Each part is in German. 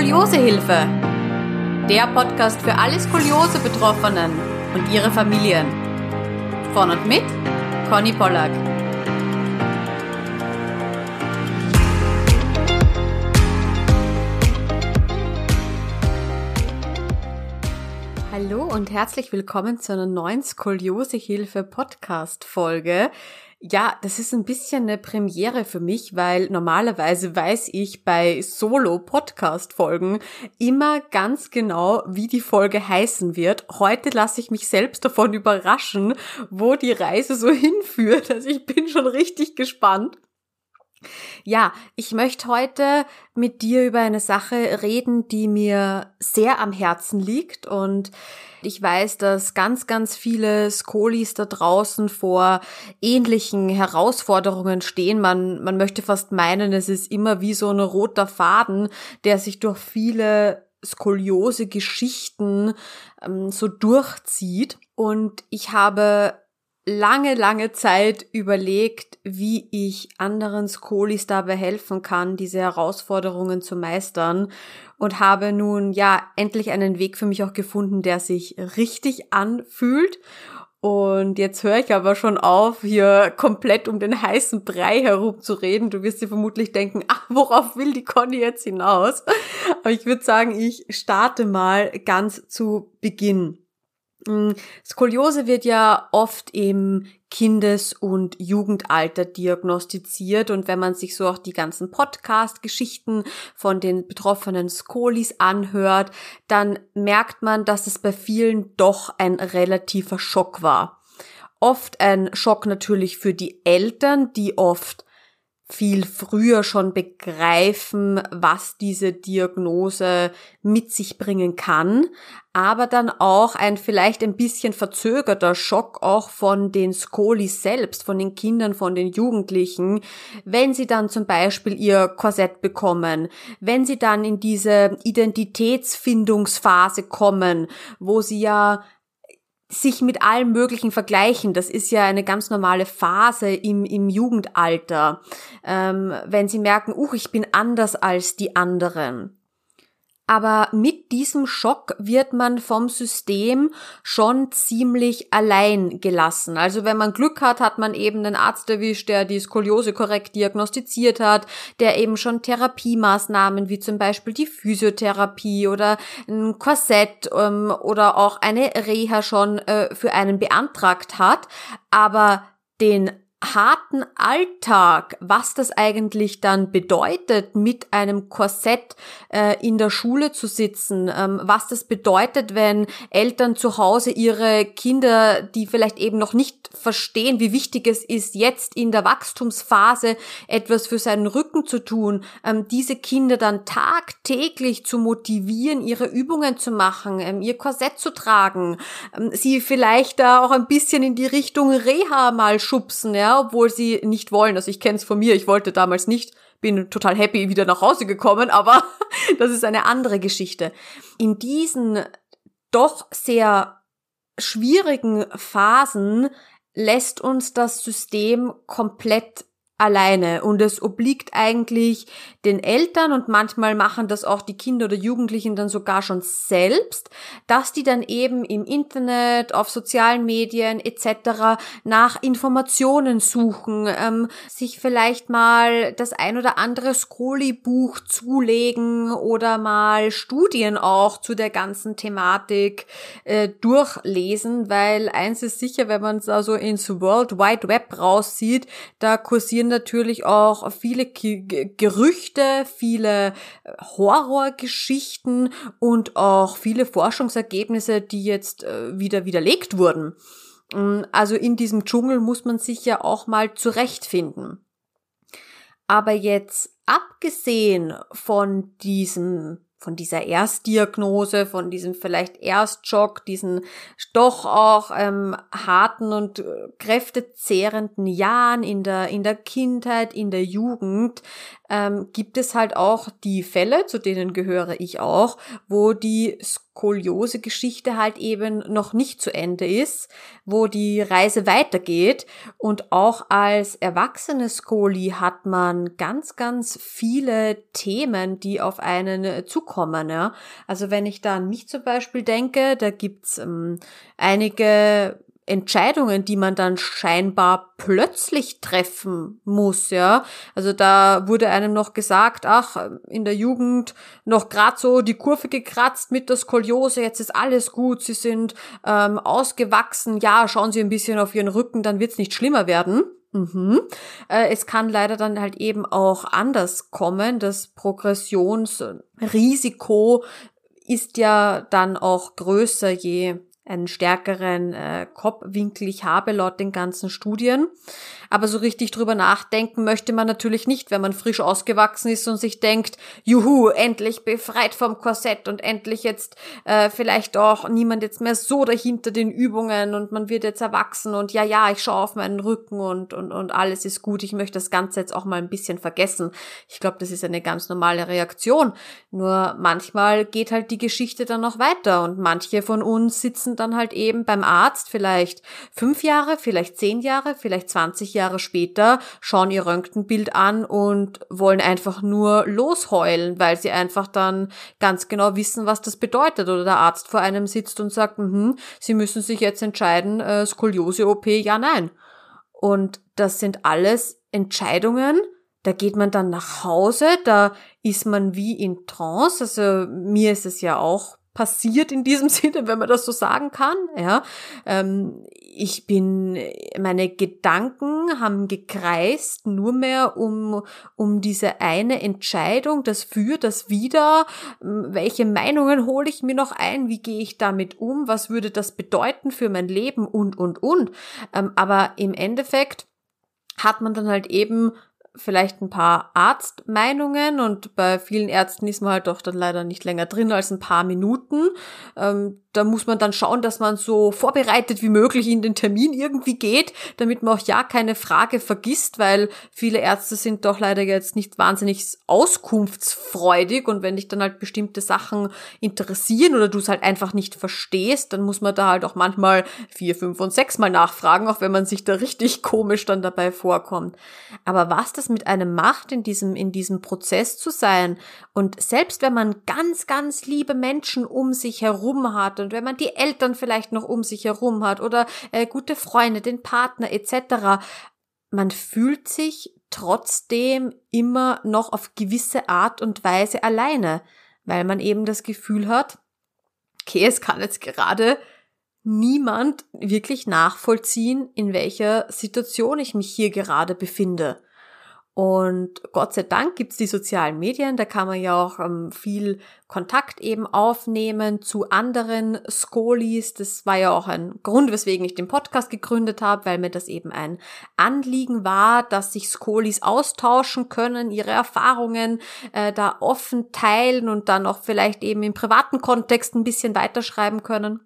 Skoliosehilfe. Der Podcast für alle Skoliose-Betroffenen und ihre Familien. Von und mit Conny Pollack. Hallo und herzlich willkommen zu einer neuen Skoliosehilfe Podcast Folge. Ja, das ist ein bisschen eine Premiere für mich, weil normalerweise weiß ich bei Solo-Podcast-Folgen immer ganz genau, wie die Folge heißen wird. Heute lasse ich mich selbst davon überraschen, wo die Reise so hinführt. Also ich bin schon richtig gespannt. Ja, ich möchte heute mit dir über eine Sache reden, die mir sehr am Herzen liegt und ich weiß, dass ganz, ganz viele Skolis da draußen vor ähnlichen Herausforderungen stehen. Man, man möchte fast meinen, es ist immer wie so ein roter Faden, der sich durch viele skoliose Geschichten ähm, so durchzieht. Und ich habe lange, lange Zeit überlegt, wie ich anderen Skolis dabei helfen kann, diese Herausforderungen zu meistern und habe nun ja endlich einen Weg für mich auch gefunden, der sich richtig anfühlt. Und jetzt höre ich aber schon auf, hier komplett um den heißen Brei herumzureden. Du wirst dir vermutlich denken, ach, worauf will die Conny jetzt hinaus? Aber ich würde sagen, ich starte mal ganz zu Beginn. Mm, Skoliose wird ja oft im Kindes- und Jugendalter diagnostiziert und wenn man sich so auch die ganzen Podcast-Geschichten von den betroffenen Skolis anhört, dann merkt man, dass es bei vielen doch ein relativer Schock war. Oft ein Schock natürlich für die Eltern, die oft viel früher schon begreifen, was diese Diagnose mit sich bringen kann, aber dann auch ein vielleicht ein bisschen verzögerter Schock auch von den Skolis selbst, von den Kindern, von den Jugendlichen, wenn sie dann zum Beispiel ihr Korsett bekommen, wenn sie dann in diese Identitätsfindungsphase kommen, wo sie ja sich mit allem Möglichen vergleichen. Das ist ja eine ganz normale Phase im, im Jugendalter. Ähm, wenn sie merken, uh, ich bin anders als die anderen. Aber mit diesem Schock wird man vom System schon ziemlich allein gelassen. Also wenn man Glück hat, hat man eben einen Arzt erwischt, der die Skoliose korrekt diagnostiziert hat, der eben schon Therapiemaßnahmen wie zum Beispiel die Physiotherapie oder ein Korsett ähm, oder auch eine Reha schon äh, für einen beantragt hat. Aber den harten Alltag, was das eigentlich dann bedeutet, mit einem Korsett äh, in der Schule zu sitzen, ähm, was das bedeutet, wenn Eltern zu Hause ihre Kinder, die vielleicht eben noch nicht verstehen, wie wichtig es ist, jetzt in der Wachstumsphase etwas für seinen Rücken zu tun, ähm, diese Kinder dann tagtäglich zu motivieren, ihre Übungen zu machen, ähm, ihr Korsett zu tragen, ähm, sie vielleicht da auch ein bisschen in die Richtung Reha mal schubsen, ja, obwohl sie nicht wollen. Also ich kenne es von mir, ich wollte damals nicht, bin total happy wieder nach Hause gekommen, aber das ist eine andere Geschichte. In diesen doch sehr schwierigen Phasen lässt uns das System komplett alleine und es obliegt eigentlich den Eltern und manchmal machen das auch die Kinder oder Jugendlichen dann sogar schon selbst, dass die dann eben im Internet, auf sozialen Medien etc. nach Informationen suchen, ähm, sich vielleicht mal das ein oder andere Scrolli-Buch zulegen oder mal Studien auch zu der ganzen Thematik äh, durchlesen, weil eins ist sicher, wenn man es also ins World Wide Web raussieht, da kursieren natürlich auch viele Gerüchte, viele äh, Horrorgeschichten und auch viele Forschungsergebnisse, die jetzt äh, wieder widerlegt wurden. Mm, also in diesem Dschungel muss man sich ja auch mal zurechtfinden. Aber jetzt abgesehen von diesem von dieser Erstdiagnose, von diesem vielleicht Erstschock, diesen doch auch ähm, harten und äh, kräftezehrenden Jahren in der, in der Kindheit, in der Jugend, ähm, gibt es halt auch die Fälle, zu denen gehöre ich auch, wo die Skoliose-Geschichte halt eben noch nicht zu Ende ist, wo die Reise weitergeht. Und auch als erwachsene Skoli hat man ganz, ganz viele Themen, die auf einen zukommen. Ja? Also wenn ich da an mich zum Beispiel denke, da gibt's ähm, einige Entscheidungen, die man dann scheinbar plötzlich treffen muss, ja. Also da wurde einem noch gesagt, ach, in der Jugend noch grad so die Kurve gekratzt mit der Skoliose, jetzt ist alles gut, sie sind ähm, ausgewachsen, ja, schauen Sie ein bisschen auf Ihren Rücken, dann wird's nicht schlimmer werden. Mhm. Äh, es kann leider dann halt eben auch anders kommen. Das Progressionsrisiko ist ja dann auch größer, je einen stärkeren äh, Kopfwinkel ich habe laut den ganzen Studien. Aber so richtig drüber nachdenken möchte man natürlich nicht, wenn man frisch ausgewachsen ist und sich denkt, juhu, endlich befreit vom Korsett und endlich jetzt äh, vielleicht auch niemand jetzt mehr so dahinter den Übungen und man wird jetzt erwachsen und ja, ja, ich schaue auf meinen Rücken und, und, und alles ist gut. Ich möchte das Ganze jetzt auch mal ein bisschen vergessen. Ich glaube, das ist eine ganz normale Reaktion. Nur manchmal geht halt die Geschichte dann noch weiter und manche von uns sitzen dann halt eben beim Arzt vielleicht fünf Jahre, vielleicht zehn Jahre, vielleicht 20 Jahre später schauen ihr Röntgenbild an und wollen einfach nur losheulen, weil sie einfach dann ganz genau wissen, was das bedeutet. Oder der Arzt vor einem sitzt und sagt, mh, sie müssen sich jetzt entscheiden, äh, Skoliose-OP, ja, nein. Und das sind alles Entscheidungen, da geht man dann nach Hause, da ist man wie in Trance. Also mir ist es ja auch passiert in diesem Sinne, wenn man das so sagen kann. Ja, ähm, ich bin, meine Gedanken haben gekreist nur mehr um um diese eine Entscheidung, das für, das wieder. Welche Meinungen hole ich mir noch ein? Wie gehe ich damit um? Was würde das bedeuten für mein Leben und und und? Ähm, aber im Endeffekt hat man dann halt eben vielleicht ein paar Arztmeinungen und bei vielen Ärzten ist man halt doch dann leider nicht länger drin als ein paar Minuten. Ähm, da muss man dann schauen, dass man so vorbereitet wie möglich in den Termin irgendwie geht, damit man auch ja keine Frage vergisst, weil viele Ärzte sind doch leider jetzt nicht wahnsinnig auskunftsfreudig und wenn dich dann halt bestimmte Sachen interessieren oder du es halt einfach nicht verstehst, dann muss man da halt auch manchmal vier, fünf und sechs Mal nachfragen, auch wenn man sich da richtig komisch dann dabei vorkommt. Aber was das mit einem macht, in diesem, in diesem Prozess zu sein und selbst wenn man ganz, ganz liebe Menschen um sich herum hat und wenn man die Eltern vielleicht noch um sich herum hat oder äh, gute Freunde, den Partner etc., man fühlt sich trotzdem immer noch auf gewisse Art und Weise alleine, weil man eben das Gefühl hat, okay, es kann jetzt gerade niemand wirklich nachvollziehen, in welcher Situation ich mich hier gerade befinde. Und Gott sei Dank gibt's die sozialen Medien, da kann man ja auch ähm, viel Kontakt eben aufnehmen zu anderen Skolis. Das war ja auch ein Grund, weswegen ich den Podcast gegründet habe, weil mir das eben ein Anliegen war, dass sich Skolis austauschen können, ihre Erfahrungen äh, da offen teilen und dann auch vielleicht eben im privaten Kontext ein bisschen weiterschreiben können.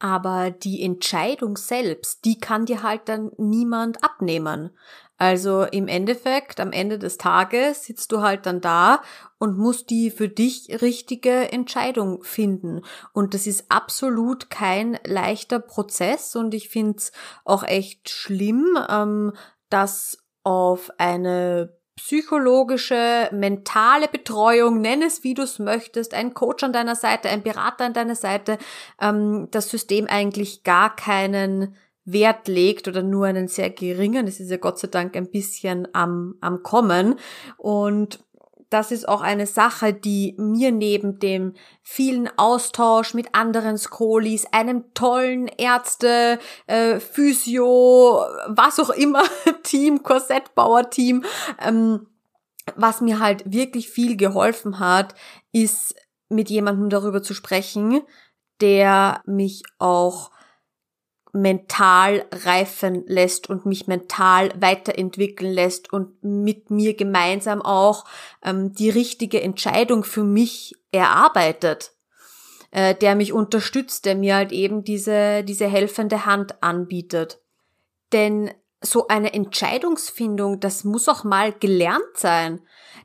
Aber die Entscheidung selbst, die kann dir halt dann niemand abnehmen. Also im Endeffekt, am Ende des Tages sitzt du halt dann da und musst die für dich richtige Entscheidung finden. Und das ist absolut kein leichter Prozess und ich finde es auch echt schlimm, ähm, dass auf eine psychologische, mentale Betreuung, nenn es wie du es möchtest, ein Coach an deiner Seite, ein Berater an deiner Seite, ähm, das System eigentlich gar keinen Wert legt oder nur einen sehr geringen. Das ist ja Gott sei Dank ein bisschen am, am Kommen. Und das ist auch eine Sache, die mir neben dem vielen Austausch mit anderen Skolis, einem tollen Ärzte, äh, Physio, was auch immer, Team, Korsettbauer-Team, ähm, was mir halt wirklich viel geholfen hat, ist mit jemandem darüber zu sprechen, der mich auch mental reifen lässt und mich mental weiterentwickeln lässt und mit mir gemeinsam auch ähm, die richtige Entscheidung für mich erarbeitet, äh, der mich unterstützt, der mir halt eben diese, diese helfende Hand anbietet. Denn so eine Entscheidungsfindung, das muss auch mal gelernt sein.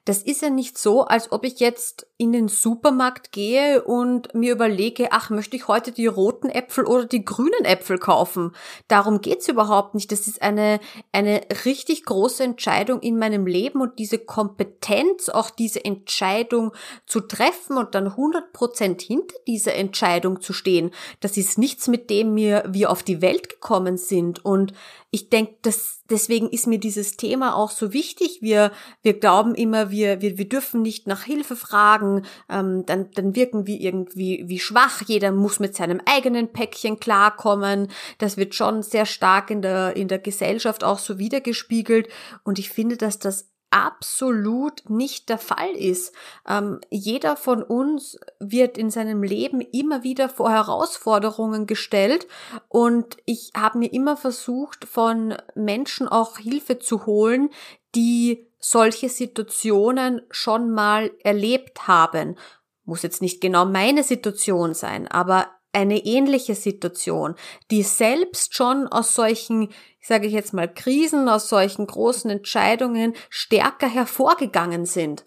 Das ist ja nicht so, als ob ich jetzt in den Supermarkt gehe und mir überlege, ach, möchte ich heute die roten Äpfel oder die grünen Äpfel kaufen? Darum geht's überhaupt nicht. Das ist eine, eine richtig große Entscheidung in meinem Leben und diese Kompetenz, auch diese Entscheidung zu treffen und dann 100 Prozent hinter dieser Entscheidung zu stehen, das ist nichts, mit dem wir, wir auf die Welt gekommen sind und ich denke, dass deswegen ist mir dieses Thema auch so wichtig. Wir, wir glauben immer, wir, wir, wir dürfen nicht nach Hilfe fragen, ähm, dann, dann wirken wir irgendwie wie schwach. Jeder muss mit seinem eigenen Päckchen klarkommen. Das wird schon sehr stark in der, in der Gesellschaft auch so wiedergespiegelt. Und ich finde, dass das absolut nicht der Fall ist. Ähm, jeder von uns wird in seinem Leben immer wieder vor Herausforderungen gestellt und ich habe mir immer versucht, von Menschen auch Hilfe zu holen, die solche Situationen schon mal erlebt haben. Muss jetzt nicht genau meine Situation sein, aber eine ähnliche Situation, die selbst schon aus solchen sage ich jetzt mal, Krisen, aus solchen großen Entscheidungen stärker hervorgegangen sind.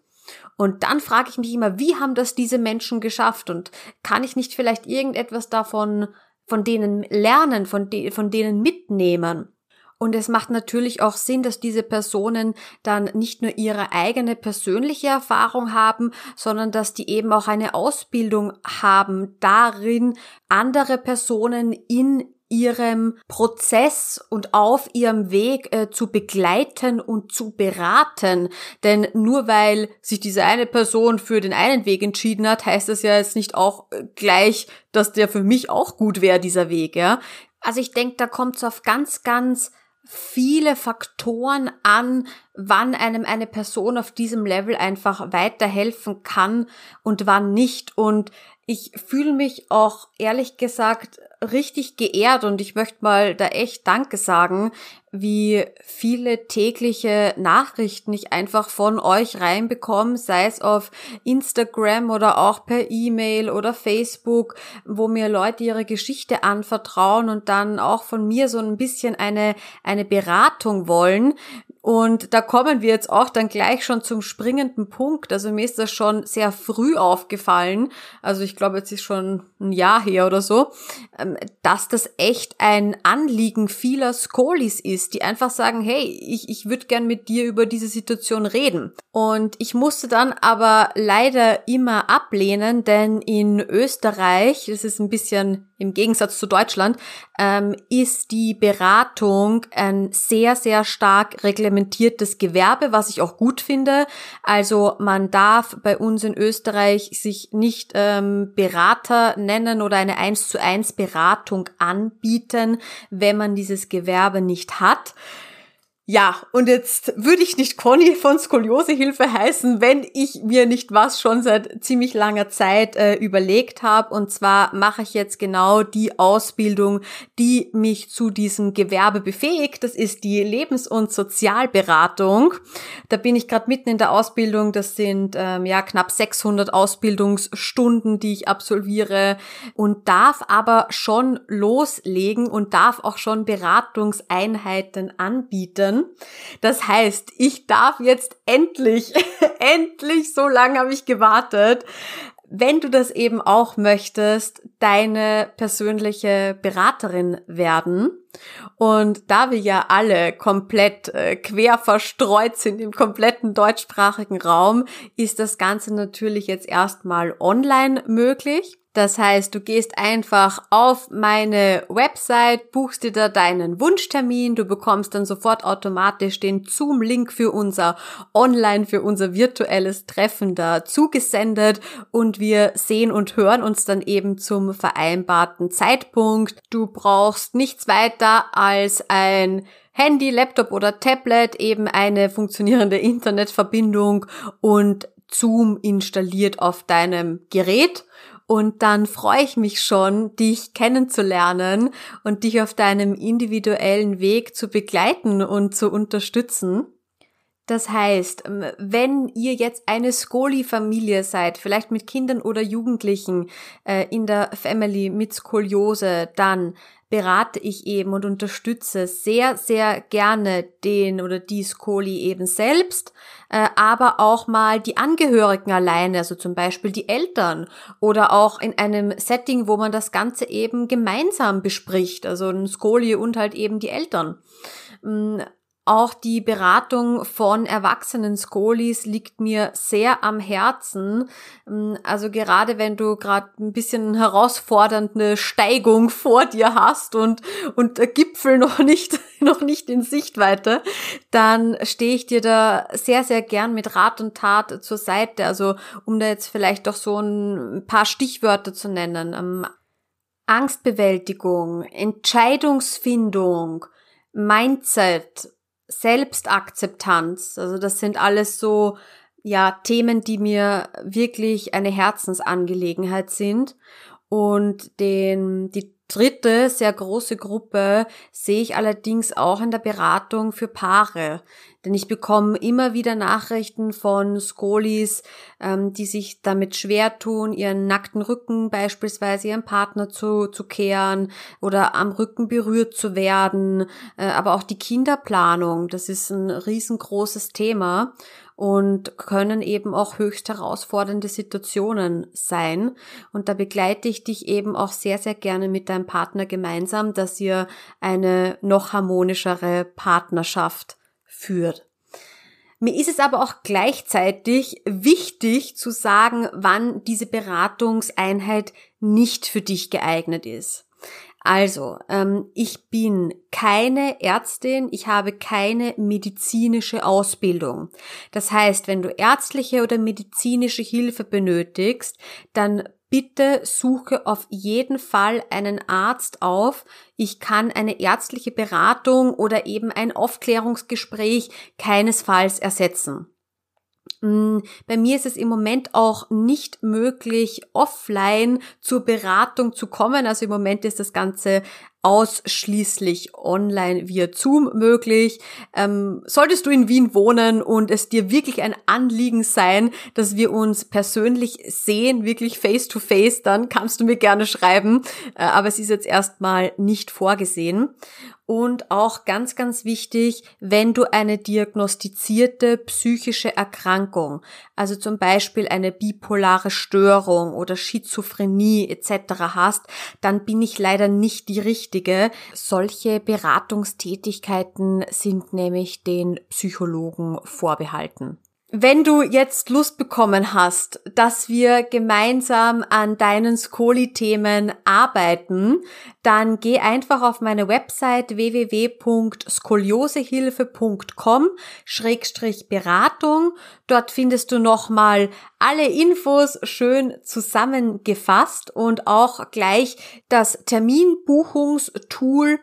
Und dann frage ich mich immer, wie haben das diese Menschen geschafft? Und kann ich nicht vielleicht irgendetwas davon, von denen lernen, von, de von denen mitnehmen? Und es macht natürlich auch Sinn, dass diese Personen dann nicht nur ihre eigene persönliche Erfahrung haben, sondern dass die eben auch eine Ausbildung haben darin, andere Personen in ihrem Prozess und auf ihrem Weg äh, zu begleiten und zu beraten. Denn nur weil sich diese eine Person für den einen Weg entschieden hat, heißt das ja jetzt nicht auch äh, gleich, dass der für mich auch gut wäre, dieser Weg, ja. Also ich denke, da kommt es auf ganz, ganz viele Faktoren an, wann einem eine Person auf diesem Level einfach weiterhelfen kann und wann nicht. Und ich fühle mich auch ehrlich gesagt richtig geehrt und ich möchte mal da echt Danke sagen, wie viele tägliche Nachrichten ich einfach von euch reinbekomme, sei es auf Instagram oder auch per E-Mail oder Facebook, wo mir Leute ihre Geschichte anvertrauen und dann auch von mir so ein bisschen eine, eine Beratung wollen. Und da kommen wir jetzt auch dann gleich schon zum springenden Punkt. Also mir ist das schon sehr früh aufgefallen. Also ich glaube, jetzt ist schon ein Jahr her oder so, ähm, dass das echt ein Anliegen vieler Skolis ist, die einfach sagen, hey, ich, ich würde gern mit dir über diese Situation reden. Und ich musste dann aber leider immer ablehnen, denn in Österreich, das ist ein bisschen im Gegensatz zu Deutschland, ähm, ist die Beratung ein sehr, sehr stark reglementiertes Gewerbe, was ich auch gut finde. Also man darf bei uns in Österreich sich nicht ähm, Berater nennen oder eine 1 zu 1 Beratung anbieten, wenn man dieses Gewerbe nicht hat. Ja, und jetzt würde ich nicht Conny von Skoliosehilfe heißen, wenn ich mir nicht was schon seit ziemlich langer Zeit äh, überlegt habe. Und zwar mache ich jetzt genau die Ausbildung, die mich zu diesem Gewerbe befähigt. Das ist die Lebens- und Sozialberatung. Da bin ich gerade mitten in der Ausbildung. Das sind ähm, ja knapp 600 Ausbildungsstunden, die ich absolviere und darf aber schon loslegen und darf auch schon Beratungseinheiten anbieten können. Das heißt, ich darf jetzt endlich, endlich, so lange habe ich gewartet, wenn du das eben auch möchtest, deine persönliche Beraterin werden. Und da wir ja alle komplett äh, quer verstreut sind im kompletten deutschsprachigen Raum, ist das Ganze natürlich jetzt erstmal online möglich. Das heißt, du gehst einfach auf meine Website, buchst dir da deinen Wunschtermin, du bekommst dann sofort automatisch den Zoom-Link für unser Online, für unser virtuelles Treffen da zugesendet und wir sehen und hören uns dann eben zum vereinbarten Zeitpunkt. Du brauchst nichts weiter als ein Handy, Laptop oder Tablet, eben eine funktionierende Internetverbindung und Zoom installiert auf deinem Gerät und dann freue ich mich schon, dich kennenzulernen und dich auf deinem individuellen Weg zu begleiten und zu unterstützen. Das heißt, ähm, wenn ihr jetzt eine Skoli-Familie seid, vielleicht mit Kindern oder Jugendlichen äh, in der Family mit Skoliose, dann berate ich eben und unterstütze sehr, sehr gerne den oder die Skoli eben selbst, äh, aber auch mal die Angehörigen alleine, also zum Beispiel die Eltern oder auch in einem Setting, wo man das Ganze eben gemeinsam bespricht, also ein Skoli und halt eben die Eltern. Auch die Beratung von erwachsenen Skolis liegt mir sehr am Herzen. Mm, also gerade wenn du gerade ein bisschen herausfordernde Steigung vor dir hast und, und der Gipfel noch nicht, noch nicht in Sichtweite, dann stehe ich dir da sehr, sehr gern mit Rat und Tat zur Seite. Also um da jetzt vielleicht doch so ein paar Stichwörter zu nennen. Ähm, Angstbewältigung, Entscheidungsfindung, Mindset, Selbstakzeptanz. Also das sind alles so, ja, Themen, die mir wirklich eine Herzensangelegenheit sind. Und den, die dritte sehr große Gruppe sehe ich allerdings auch in der Beratung für Paare. Denn ich bekomme immer wieder Nachrichten von Skolis, ähm, die sich damit schwer tun, ihren nackten Rücken beispielsweise ihrem Partner zu, zu kehren oder am Rücken berührt zu werden. Äh, aber auch die Kinderplanung, das ist ein riesengroßes Thema und können eben auch höchst herausfordernde Situationen sein. Und da begleite ich dich eben auch sehr, sehr gerne mit deinem Partner gemeinsam, dass ihr eine noch harmonischere Partnerschaft führt. Mir ist es aber auch gleichzeitig wichtig zu sagen, wann diese Beratungseinheit nicht für dich geeignet ist. Also, ähm, ich bin keine Ärztin, ich habe keine medizinische Ausbildung. Das heißt, wenn du ärztliche oder medizinische Hilfe benötigst, dann bitte suche auf jeden Fall einen Arzt auf. Ich kann eine ärztliche Beratung oder eben ein Aufklärungsgespräch keinesfalls ersetzen. Bei mir ist es im Moment auch nicht möglich, offline zur Beratung zu kommen. Also im Moment ist das Ganze ausschließlich online via Zoom möglich. Ähm, solltest du in Wien wohnen und es dir wirklich ein Anliegen sein, dass wir uns persönlich sehen, wirklich face to face, dann kannst du mir gerne schreiben. Äh, aber es ist jetzt erstmal nicht vorgesehen. Und auch ganz, ganz wichtig, wenn du eine diagnostizierte psychische Erkrankung, also zum Beispiel eine bipolare Störung oder Schizophrenie etc. hast, dann bin ich leider nicht die Richtige. Solche Beratungstätigkeiten sind nämlich den Psychologen vorbehalten. Wenn du jetzt Lust bekommen hast, dass wir gemeinsam an deinen Skoli-Themen arbeiten, dann geh einfach auf meine Website www.skoliosehilfe.com-beratung. Dort findest du nochmal alle Infos schön zusammengefasst und auch gleich das Terminbuchungstool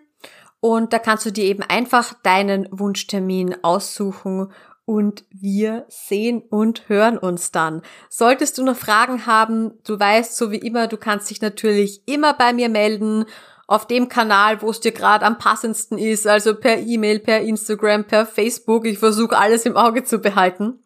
und da kannst du dir eben einfach deinen Wunschtermin aussuchen und wir sehen und hören uns dann. Solltest du noch Fragen haben, du weißt, so wie immer, du kannst dich natürlich immer bei mir melden auf dem Kanal, wo es dir gerade am passendsten ist, also per E-Mail, per Instagram, per Facebook. Ich versuche alles im Auge zu behalten.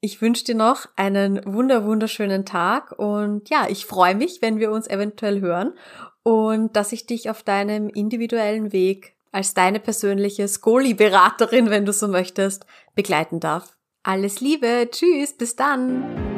Ich wünsche dir noch einen wunder wunderschönen Tag und ja, ich freue mich, wenn wir uns eventuell hören und dass ich dich auf deinem individuellen Weg als deine persönliche Skoli-Beraterin, wenn du so möchtest, begleiten darf. Alles Liebe, tschüss, bis dann!